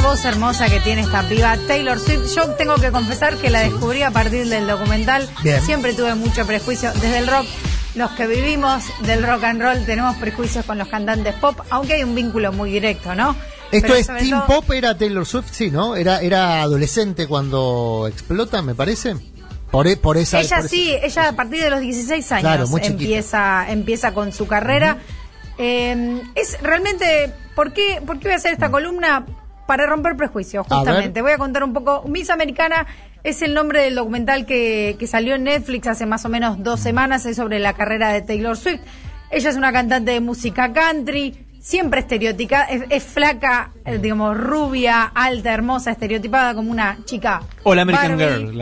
Qué voz hermosa que tiene esta piba Taylor Swift. Yo tengo que confesar que la descubrí a partir del documental. Bien. Siempre tuve mucho prejuicio. Desde el rock, los que vivimos del rock and roll tenemos prejuicios con los cantantes pop, aunque hay un vínculo muy directo, ¿no? Esto Pero es Teen todo- Pop, era Taylor Swift, sí, ¿no? Era, era adolescente cuando explota, me parece. Por, e- por esa. Ella por ese- sí, ella a partir de los 16 años Claro, empieza, empieza con su carrera. Eh, es realmente, ¿por qué, ¿por qué voy a hacer esta columna? Para romper prejuicios, justamente. Voy a contar un poco. Miss Americana es el nombre del documental que, que salió en Netflix hace más o menos dos semanas, es sobre la carrera de Taylor Swift. Ella es una cantante de música country, siempre estereotipada, es, es flaca, eh, digamos, rubia, alta, hermosa, estereotipada como una chica. Hola, American Barbie. Girl,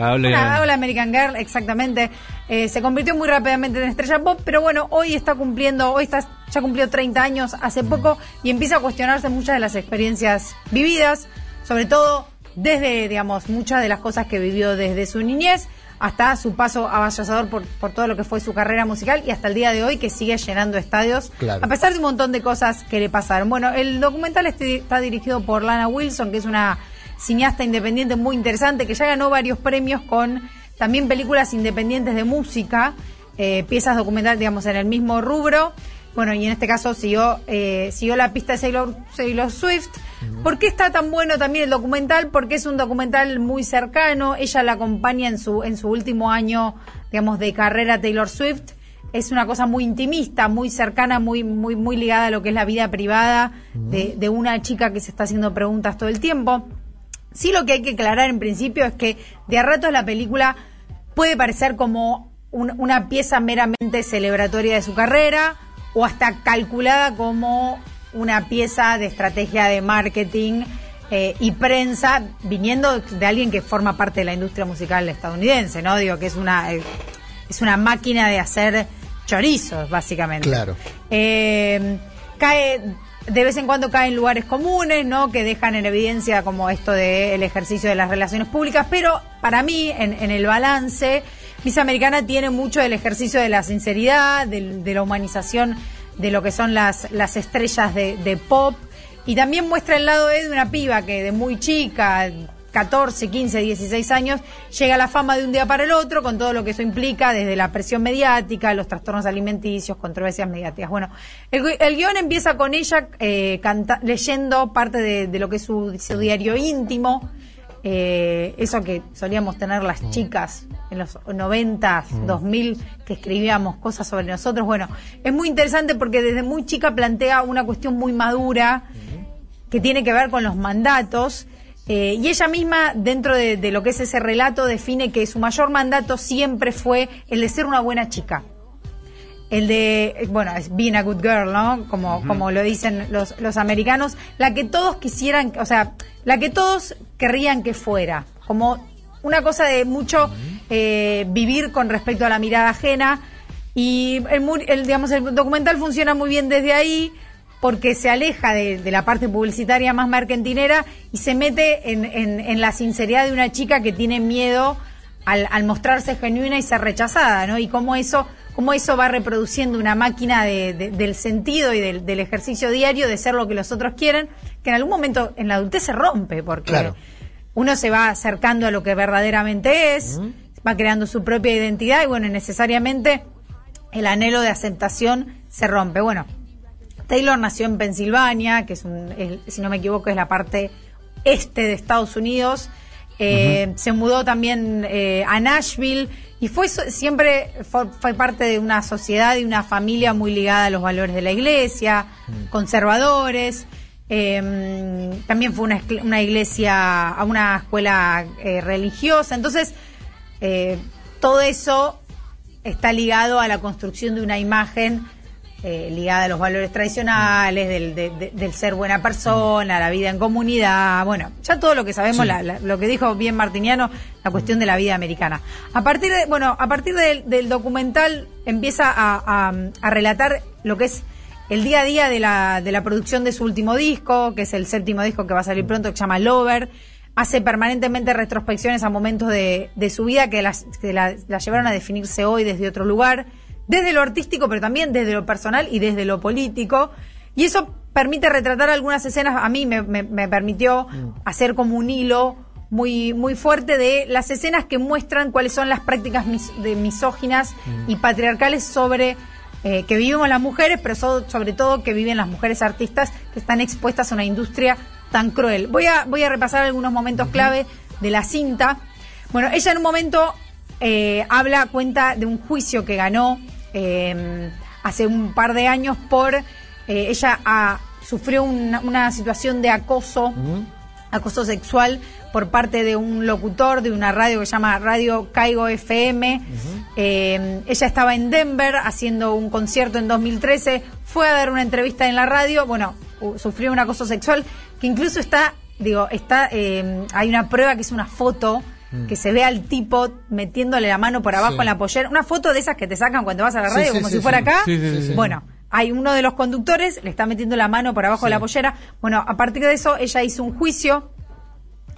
la American Girl, exactamente. Eh, se convirtió muy rápidamente en estrella pop, pero bueno, hoy está cumpliendo, hoy está, ya cumplió 30 años hace poco y empieza a cuestionarse muchas de las experiencias vividas, sobre todo desde, digamos, muchas de las cosas que vivió desde su niñez hasta su paso avasallador por, por todo lo que fue su carrera musical y hasta el día de hoy que sigue llenando estadios, Claro. a pesar de un montón de cosas que le pasaron. Bueno, el documental este- está dirigido por Lana Wilson, que es una cineasta independiente muy interesante, que ya ganó varios premios con también películas independientes de música, eh, piezas documentales, digamos, en el mismo rubro. Bueno, y en este caso siguió, eh, siguió la pista de Taylor, Taylor Swift. ¿Por qué está tan bueno también el documental? Porque es un documental muy cercano. Ella la acompaña en su, en su último año, digamos, de carrera Taylor Swift. Es una cosa muy intimista, muy cercana, muy, muy, muy ligada a lo que es la vida privada de, de una chica que se está haciendo preguntas todo el tiempo. Sí lo que hay que aclarar en principio es que de a ratos la película puede parecer como un- una pieza meramente celebratoria de su carrera o hasta calculada como una pieza de estrategia de marketing eh, y prensa viniendo de alguien que forma parte de la industria musical estadounidense, ¿no? Digo que es una eh, es una máquina de hacer chorizos, básicamente. Claro. Eh, cae, de vez en cuando cae en lugares comunes, ¿no? Que dejan en evidencia como esto del ejercicio de las relaciones públicas, pero para mí, en, en el balance, Miss Americana tiene mucho del ejercicio de la sinceridad, de, la humanización de lo que son las, las estrellas de, pop, y también muestra el lado de una piba que de muy chica, 14, 15, 16 años, llega a la fama de un día para el otro, con todo lo que eso implica, desde la presión mediática, los trastornos alimenticios, controversias mediáticas. Bueno, el, el guion empieza con ella eh, canta- leyendo parte de, de lo que es su, su diario íntimo, eh, eso que solíamos tener las chicas en los 90, 2000, que escribíamos cosas sobre nosotros. Bueno, es muy interesante porque desde muy chica plantea una cuestión muy madura que tiene que ver con los mandatos. eh, y ella misma, dentro de, de lo que es ese relato, define que su mayor mandato siempre fue el de ser una buena chica. El de, bueno, es being a good girl, ¿no? Como, como lo dicen los, los americanos. La que todos quisieran, o sea, la que todos querrían que fuera. Como una cosa de mucho eh, vivir con respecto a la mirada ajena. Y el, el, digamos, el documental funciona muy bien desde ahí porque se aleja de, de la parte publicitaria más mercantinera y se mete en, en- en la sinceridad de una chica que tiene miedo al, al mostrarse genuina y ser rechazada, ¿no? Y cómo eso, cómo eso va reproduciendo una máquina de- de- del sentido y del, del ejercicio diario de ser lo que los otros quieren, que en algún momento en la adultez se rompe, porque Claro. uno se va acercando a lo que verdaderamente es, va creando su propia identidad y bueno, necesariamente el anhelo de aceptación se rompe. Bueno, Taylor nació en Pensilvania, que es un, el- si no me equivoco, es la parte este de Estados Unidos. Eh, Se mudó también eh, a Nashville y fue siempre fue, fue parte de una sociedad y una familia muy ligada a los valores de la iglesia, conservadores. Eh, también fue una, una iglesia, a una escuela eh, religiosa. Entonces, eh, todo eso está ligado a la construcción de una imagen eh, ligada a los valores tradicionales, del, de- de- del ser buena persona, la vida en comunidad, bueno, ya todo lo que sabemos, Sí. la- la- lo que dijo bien Martiniano, la cuestión de la vida americana. A partir de, bueno, a partir del, del documental empieza a, a- a relatar lo que es el día a día de la, de la producción de su último disco, que es el séptimo disco que va a salir pronto, que se llama Lover. Hace permanentemente retrospecciones a momentos de, de su vida que, las, que la, la llevaron a definirse hoy desde otro lugar, desde lo artístico, pero también desde lo personal y desde lo político. Y eso permite retratar algunas escenas, a mí me, me- me permitió hacer como un hilo muy, muy fuerte de las escenas que muestran cuáles son las prácticas mis- de misóginas y patriarcales sobre eh, que vivimos las mujeres, pero so- sobre todo que viven las mujeres artistas que están expuestas a una industria tan cruel. Voy a, voy a repasar algunos momentos clave de la cinta. Bueno, ella en un momento eh, habla, cuenta de un juicio que ganó eh, hace un par de años por... eh, ella ah, sufrió una, una situación de acoso acoso sexual por parte de un locutor de una radio que se llama Radio Caigo FM. Eh, ella estaba en Denver haciendo un concierto en 2013, fue a dar una entrevista en la radio, bueno, sufrió un acoso sexual que incluso está, digo, está, eh, hay una prueba que es una foto que se ve al tipo metiéndole la mano por abajo Sí. en la pollera, una foto de esas que te sacan cuando vas a la radio, sí, como si fuera acá. Sí, sí, sí, sí. Bueno, hay uno de los conductores, le está metiendo la mano por abajo de la pollera. Bueno, a partir de eso, ella hizo un juicio.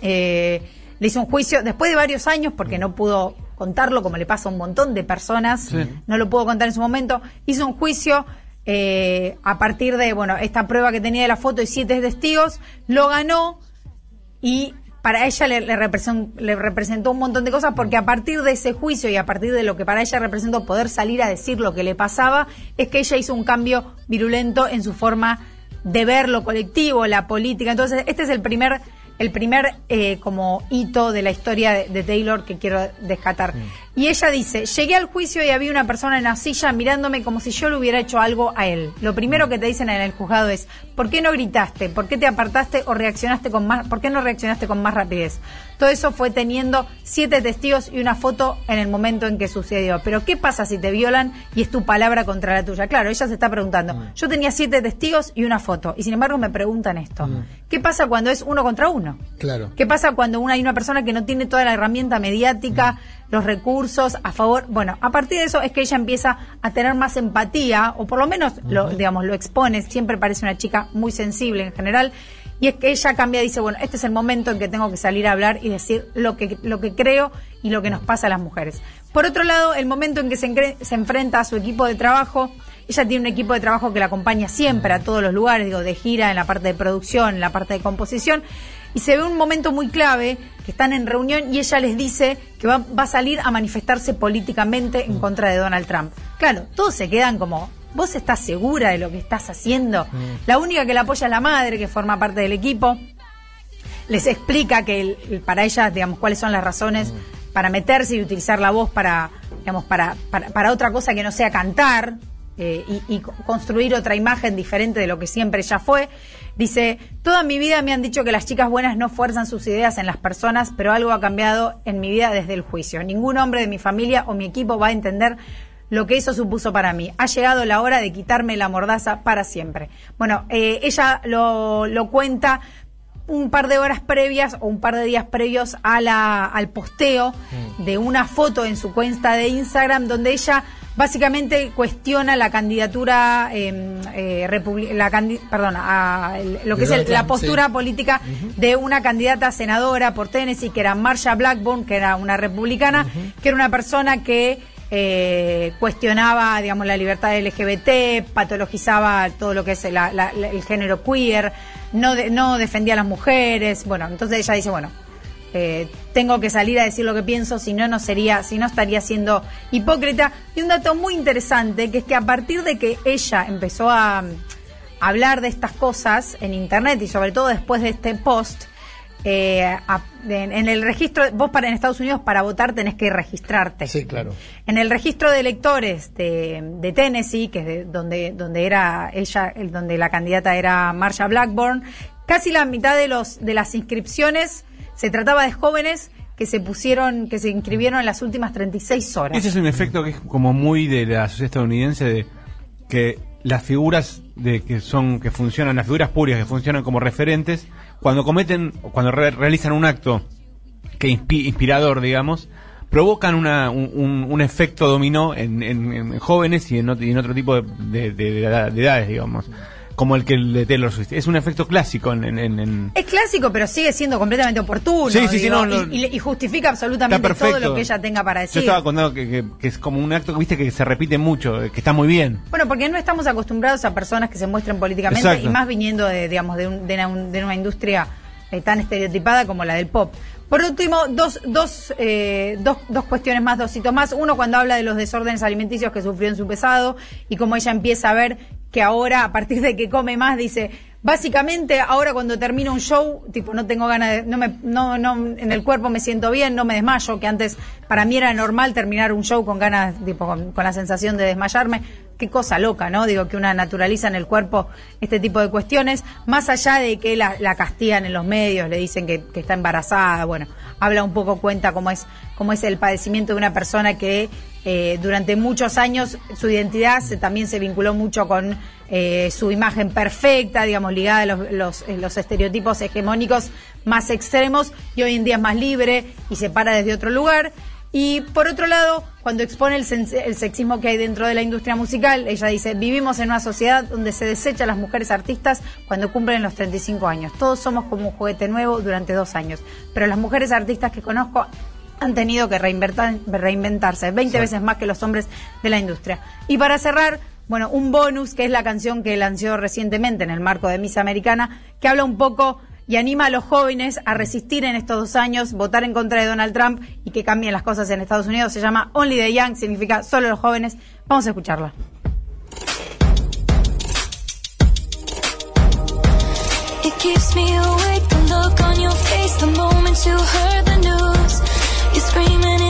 eh, le hizo un juicio después de varios años porque no pudo contarlo, como le pasa a un montón de personas. Sí. No lo pudo contar en su momento. Hizo un juicio eh, a partir de, bueno, esta prueba que tenía de la foto y siete testigos. Lo ganó y para ella le, le represent- le representó un montón de cosas porque a partir de ese juicio y a partir de lo que para ella representó poder salir a decir lo que le pasaba, es que ella hizo un cambio virulento en su forma de ver lo colectivo, la política. Entonces, este es el primer, el primer eh, como hito de la historia de, de Taylor que quiero descatar. Y ella dice, llegué al juicio y había una persona en la silla mirándome como si yo le hubiera hecho algo a él. Lo primero que te dicen en el juzgado es, ¿por qué no gritaste? ¿Por qué te apartaste o reaccionaste con más, por qué no reaccionaste con más rapidez? Todo eso fue teniendo siete testigos y una foto en el momento en que sucedió. Pero ¿qué pasa si te violan y es tu palabra contra la tuya? Claro, ella se está preguntando. Yo tenía siete testigos y una foto. Y sin embargo me preguntan esto. ¿Qué pasa cuando es uno contra uno? Claro. ¿Qué pasa cuando una, hay una persona que no tiene toda la herramienta mediática, los recursos a favor? Bueno, a partir de eso es que ella empieza a tener más empatía, o por lo menos, lo, digamos, lo expone. Siempre parece una chica muy sensible en general. Y es que ella cambia, dice, bueno, este es el momento en que tengo que salir a hablar y decir lo que, lo que creo y lo que nos pasa a las mujeres. Por otro lado, el momento en que se, se enfrenta a su equipo de trabajo, ella tiene un equipo de trabajo que la acompaña siempre a todos los lugares, digo, de gira, en la parte de producción, en la parte de composición. Y se ve un momento muy clave, que están en reunión y ella les dice que va, va a salir a manifestarse políticamente en contra de Donald Trump. Claro, todos se quedan como, ¿vos estás segura de lo que estás haciendo? La única que la apoya es la madre, que forma parte del equipo les explica que el- el- para ellas, digamos, cuáles son las razones para meterse y utilizar la voz para, digamos, para, para, para otra cosa que no sea cantar eh, y, y co- construir otra imagen diferente de lo que siempre ella fue. Dice, toda mi vida me han dicho que las chicas buenas no fuerzan sus ideas en las personas, pero algo ha cambiado en mi vida desde el juicio. Ningún hombre de mi familia o mi equipo va a entender lo que eso supuso para mí. Ha llegado la hora de quitarme la mordaza para siempre. Bueno, eh, ella lo, lo cuenta un par de horas previas o un par de días previos a la, al posteo de una foto en su cuenta de Instagram donde ella básicamente cuestiona la candidatura, eh, eh, republi- la candi- perdón, a el- lo que De es el- la postura sí. política de una candidata senadora por Tennessee, que era Marsha Blackburn, que era una republicana, que era una persona que eh, cuestionaba, digamos, la libertad LGBT, patologizaba todo lo que es la- la- el género queer, no, de- no defendía a las mujeres. Bueno, entonces ella dice, bueno, eh, tengo que salir a decir lo que pienso, si no, no sería, si no estaría siendo hipócrita. Y un dato muy interesante, que es que a partir de que ella empezó a, mm, hablar de estas cosas en internet y sobre todo después de este post, eh, a- en, en el registro, vos para en Estados Unidos para votar tenés que registrarte. Sí, claro. En el registro de electores de, de Tennessee, que es de donde, donde era ella, el- donde la candidata era Marsha Blackburn, casi la mitad de los de las inscripciones se trataba de jóvenes que se pusieron, que se inscribieron en las últimas 36 horas. Ese es un efecto que es como muy de la sociedad estadounidense de que las figuras de que son que funcionan, las figuras públicas que funcionan como referentes, cuando cometen, cuando re- realizan un acto que inspi- inspirador, digamos, provocan una, un, efecto dominó en, en- en jóvenes y en, otro, tipo de, de edades, digamos, como el que de Taylor Swift. Es un efecto clásico en, en- en- en- Es clásico, pero sigue siendo completamente oportuno. Sí, sí, sí, digo, no, no. y, justifica absolutamente todo lo que ella tenga para Yo decir. estaba contando que, que- que es como un acto, viste, que se repite mucho, que está muy bien. Bueno, porque no estamos acostumbrados a personas que se muestren políticamente Exacto. y más viniendo de, digamos, de, un- de una, de una industria eh, tan estereotipada como la del pop. Por último, dos, dos, eh, dos, dos cuestiones más, dos hitos más. Uno, cuando habla de los desórdenes alimenticios que sufrió en su pesado y cómo ella empieza a ver que ahora, a partir de que come más, dice, básicamente ahora cuando termino un show, tipo, no tengo ganas de, no me, no, no, en el cuerpo me siento bien, no me desmayo, que antes para mí era normal terminar un show con ganas, tipo, con, la sensación de desmayarme. Qué cosa loca, ¿no? Digo, que una naturaliza en el cuerpo este tipo de cuestiones, más allá de que la, la castigan en los medios, le dicen que, que está embarazada, bueno, habla un poco, cuenta cómo es, cómo es el padecimiento de una persona que eh, durante muchos años su identidad también se vinculó mucho con eh, su imagen perfecta, digamos, ligada a eh, los estereotipos hegemónicos más extremos y hoy en día es más libre y se para desde otro lugar. Y por otro lado, cuando expone el, el sexismo que hay dentro de la industria musical, ella dice, vivimos en una sociedad donde se desecha a las mujeres artistas cuando cumplen los 35 años. Todos somos como un juguete nuevo durante dos años, pero las mujeres artistas que conozco han tenido que reinventar- reinventarse 20 veces más que los hombres de la industria. Y para cerrar, bueno, un bonus que es la canción que lanzó recientemente en el marco de Miss Americana, que habla un poco y anima a los jóvenes a resistir en estos dos años, votar en contra de Donald Trump y que cambien las cosas en Estados Unidos. Se llama Only the Young, significa solo los jóvenes. Vamos a escucharla. It keeps me awake, the look on your face the moment you heard the news. You're screaming